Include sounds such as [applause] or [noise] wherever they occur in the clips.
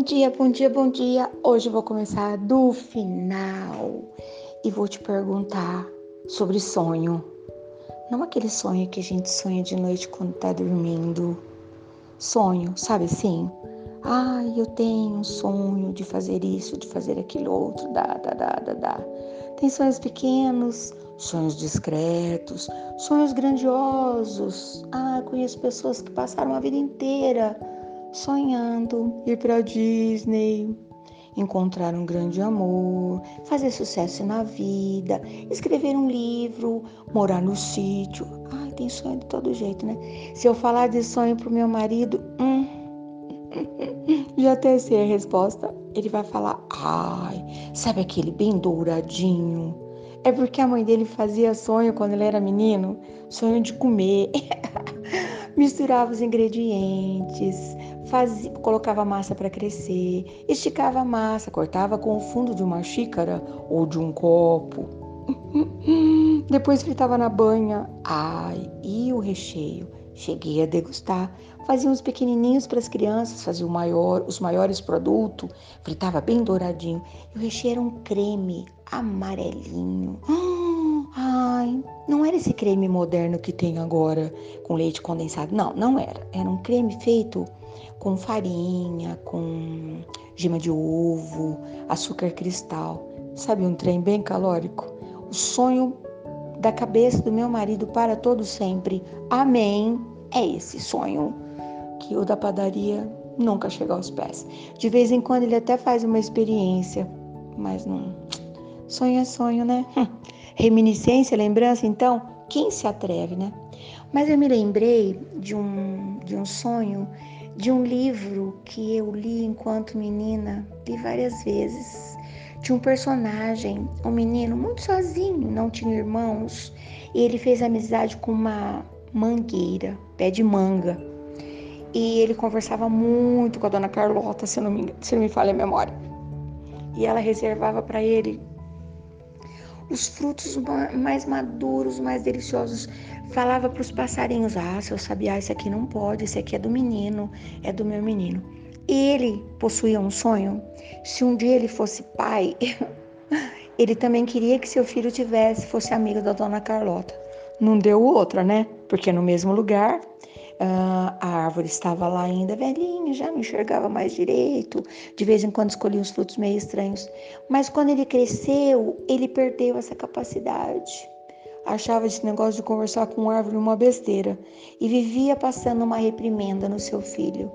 Bom dia, bom dia, bom dia. Hoje eu vou começar do final e vou te perguntar sobre sonho. Não aquele sonho que a gente sonha de noite quando tá dormindo. Sonho, sabe assim? Ai, eu tenho um sonho de fazer isso, de fazer aquilo outro, dá, dá, dá, dá, dá. Tem sonhos pequenos, sonhos discretos, sonhos grandiosos. Ah, conheço pessoas que passaram a vida inteira sonhando ir para Disney, encontrar um grande amor, fazer sucesso na vida, escrever um livro, morar no sítio. Ai, tem sonho de todo jeito, né? Se eu falar de sonho pro meu marido, hum, [laughs] já até sei a resposta. Ele vai falar: ai, sabe aquele bem douradinho? É porque a mãe dele fazia sonho quando ele era menino, sonho de comer. [laughs] Misturava os ingredientes, fazia, colocava a massa para crescer, esticava a massa, cortava com o fundo de uma xícara ou de um copo. [laughs] Depois fritava na banha. Ai, e o recheio? Cheguei a degustar. Fazia uns pequenininhos para as crianças, fazia maior, os maiores produtos, fritava bem douradinho. E o recheio era um creme amarelinho. [gasps] Ai, não era esse creme moderno que tem agora com leite condensado. Não, não era. Era um creme feito com farinha, com gema de ovo, açúcar cristal. Sabe, um trem bem calórico? O sonho da cabeça do meu marido para todo sempre. Amém. É esse sonho que o da padaria nunca chega aos pés. De vez em quando ele até faz uma experiência, mas não. Sonho é sonho, né? [laughs] Reminiscência, lembrança, então, quem se atreve, né? Mas eu me lembrei de um, de um sonho de um livro que eu li enquanto menina, li várias vezes, de um personagem, um menino muito sozinho, não tinha irmãos, e ele fez amizade com uma mangueira, pé de manga. E ele conversava muito com a dona Carlota, se não me, se não me falha a memória. E ela reservava para ele os frutos mais maduros, mais deliciosos. Falava para os passarinhos: Ah, seu sabiá, esse aqui não pode, esse aqui é do menino, é do meu menino. Ele possuía um sonho. Se um dia ele fosse pai, [laughs] ele também queria que seu filho tivesse, fosse amigo da dona Carlota. Não deu outra, né? Porque no mesmo lugar Uh, a árvore estava lá ainda velhinha, já não enxergava mais direito. De vez em quando escolhia uns frutos meio estranhos. Mas quando ele cresceu, ele perdeu essa capacidade. Achava esse negócio de conversar com árvore uma besteira e vivia passando uma reprimenda no seu filho.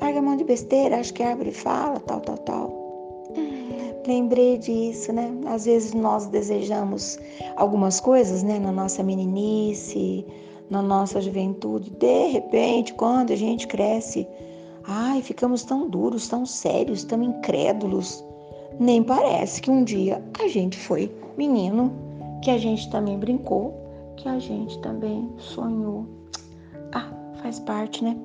Larga a mão de besteira, acho que a árvore fala, tal, tal, tal. Lembrei disso, né? Às vezes nós desejamos algumas coisas, né, na nossa meninice, na nossa juventude. De repente, quando a gente cresce, ai, ficamos tão duros, tão sérios, tão incrédulos. Nem parece que um dia a gente foi menino, que a gente também brincou, que a gente também sonhou. Ah, faz parte, né?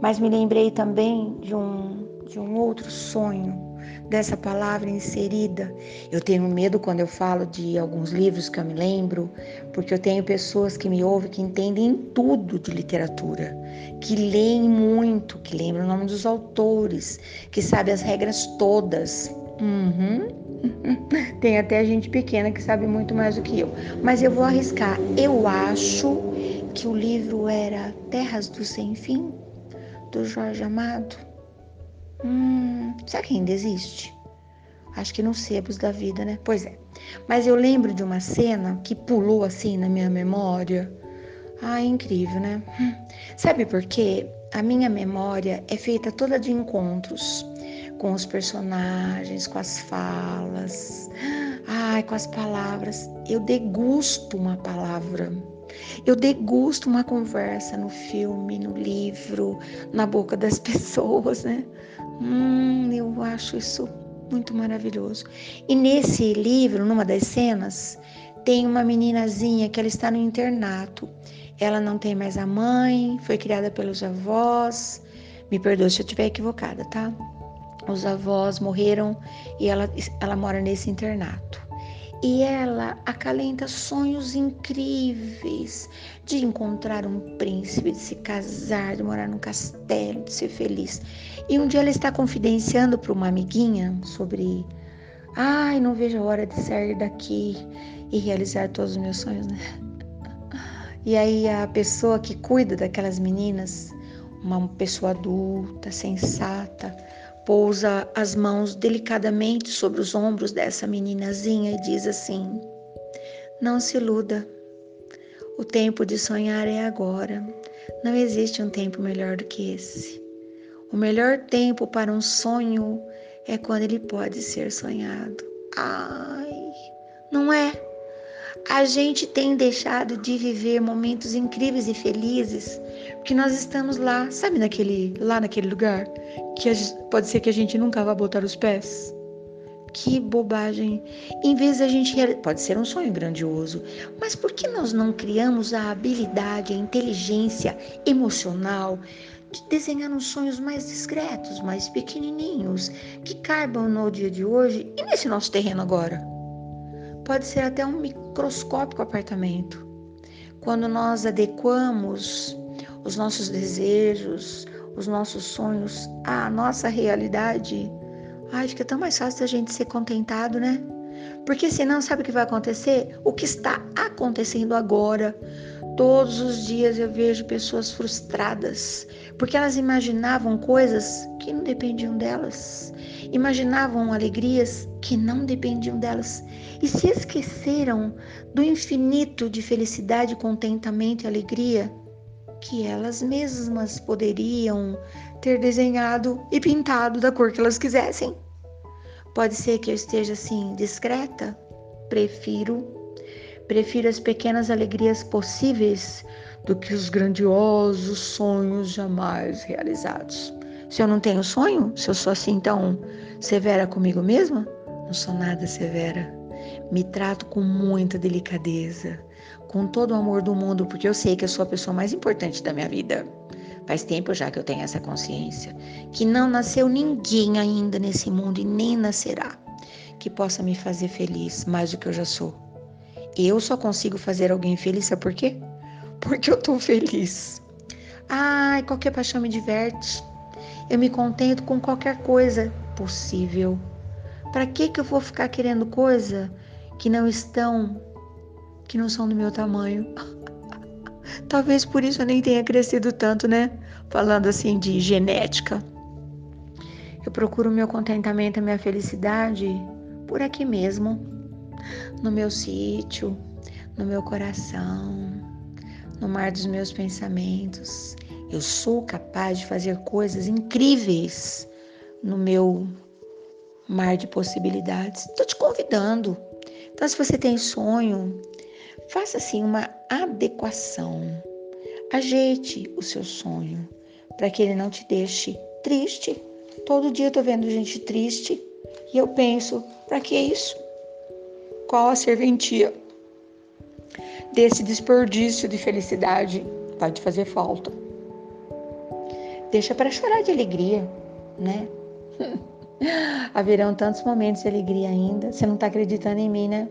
Mas me lembrei também de um, de um outro sonho dessa palavra inserida. Eu tenho medo quando eu falo de alguns livros que eu me lembro, porque eu tenho pessoas que me ouvem que entendem tudo de literatura, que leem muito, que lembram o nome dos autores, que sabem as regras todas. Uhum. [laughs] Tem até gente pequena que sabe muito mais do que eu. Mas eu vou arriscar. Eu acho que o livro era Terras do Sem Fim, do Jorge Amado. Hum, será que ainda existe? Acho que nos sebos da vida, né? Pois é. Mas eu lembro de uma cena que pulou assim na minha memória. Ah, é incrível, né? Hum. Sabe por quê? A minha memória é feita toda de encontros com os personagens, com as falas, ai, com as palavras. Eu degusto uma palavra. Eu degusto uma conversa no filme, no livro, na boca das [laughs] pessoas, né? Hum, eu acho isso muito maravilhoso. E nesse livro, numa das cenas, tem uma meninazinha que ela está no internato. Ela não tem mais a mãe, foi criada pelos avós. Me perdoe se eu estiver equivocada, tá? Os avós morreram e ela, ela mora nesse internato. e ela acalenta sonhos incríveis de encontrar um príncipe, de se casar, de morar num castelo, de ser feliz. E um dia ela está confidenciando para uma amiguinha sobre, ai, não vejo a hora de sair daqui e realizar todos os meus sonhos, né? E aí a pessoa que cuida daquelas meninas, uma pessoa adulta, sensata, pousa as mãos delicadamente sobre os ombros dessa meninazinha e diz assim: Não se iluda. O tempo de sonhar é agora. Não existe um tempo melhor do que esse. O melhor tempo para um sonho é quando ele pode ser sonhado. Ai, não é? A gente tem deixado de viver momentos incríveis e felizes porque nós estamos lá, sabe naquele lá naquele lugar que pode ser que a gente nunca vá botar os pés. Que bobagem! Em vez da gente pode ser um sonho grandioso, mas por que nós não criamos a habilidade, a inteligência emocional de desenhar uns sonhos mais discretos, mais pequenininhos, que caibam no dia de hoje e nesse nosso terreno agora? Pode ser até um microscópico apartamento. Quando nós adequamos os nossos desejos, os nossos sonhos à nossa realidade, ai, fica tão mais fácil a gente ser contentado, né? Porque senão, sabe o que vai acontecer? O que está acontecendo agora. Todos os dias eu vejo pessoas frustradas, porque elas imaginavam coisas que não dependiam delas, imaginavam alegrias que não dependiam delas e se esqueceram do infinito de felicidade, contentamento e alegria que elas mesmas poderiam ter desenhado e pintado da cor que elas quisessem. Pode ser que eu esteja assim discreta? Prefiro prefiro as pequenas alegrias possíveis do que os grandiosos sonhos jamais realizados. Se eu não tenho sonho, se eu sou assim tão severa comigo mesma, não sou nada severa. Me trato com muita delicadeza, com todo o amor do mundo, porque eu sei que eu sou a pessoa mais importante da minha vida. Faz tempo já que eu tenho essa consciência, que não nasceu ninguém ainda nesse mundo e nem nascerá que possa me fazer feliz mais do que eu já sou. Eu só consigo fazer alguém feliz, sabe por quê? Porque eu tô feliz. Ai, qualquer paixão me diverte. Eu me contento com qualquer coisa possível. Para que que eu vou ficar querendo coisa que não estão que não são do meu tamanho. [laughs] Talvez por isso eu nem tenha crescido tanto, né? Falando assim de genética. Eu procuro meu contentamento, minha felicidade por aqui mesmo, no meu sítio, no meu coração, no mar dos meus pensamentos. Eu sou capaz de fazer coisas incríveis no meu mar de possibilidades. Estou te convidando. Então, se você tem sonho, Faça assim uma adequação. Ajeite o seu sonho para que ele não te deixe triste. Todo dia eu tô vendo gente triste e eu penso, para que isso? Qual a serventia desse desperdício de felicidade vai te fazer falta? Deixa para chorar de alegria, né? [laughs] Haverão tantos momentos de alegria ainda. Você não está acreditando em mim, né?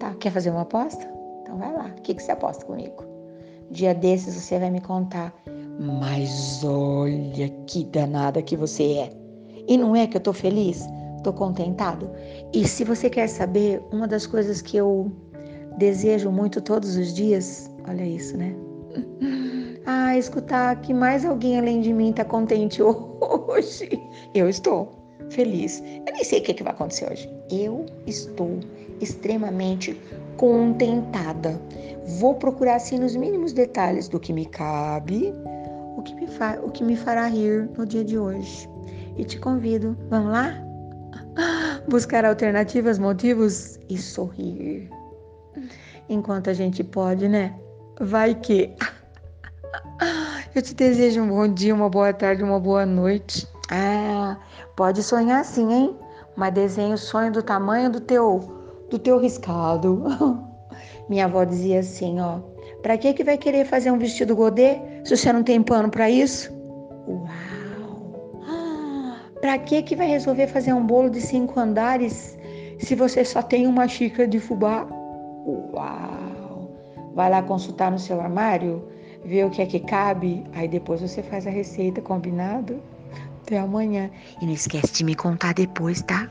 Tá, quer fazer uma aposta? Então vai lá. O que, que você aposta comigo? Dia desses você vai me contar. Mas olha que danada que você é. E não é que eu tô feliz? Tô contentado? E se você quer saber, uma das coisas que eu desejo muito todos os dias, olha isso, né? [laughs] Ah, escutar que mais alguém além de mim tá contente [laughs] hoje. Eu estou feliz. Eu nem sei o que, que vai acontecer hoje. Eu estou extremamente contentada. Vou procurar assim nos mínimos detalhes do que me cabe, o que me, fa o que me fará rir no dia de hoje. E te convido, vamos lá? [gasps] Buscar alternativas, motivos e sorrir. Enquanto a gente pode, né? Vai que. [laughs] Eu te desejo um bom dia, uma boa tarde, uma boa noite. Ah, pode sonhar sim, hein? Mas desenhe o sonho do tamanho do teu do teu riscado. [laughs] Minha avó dizia assim, ó, para que que vai querer fazer um vestido godê se você não tem pano para isso? Uau! Para que que vai resolver fazer um bolo de cinco andares Se você só tem uma xícara de fubá, uau! Vai lá consultar no seu armário, ver o que é que cabe, aí depois você faz a receita combinado. Até amanhã. E não esquece de me contar depois, tá?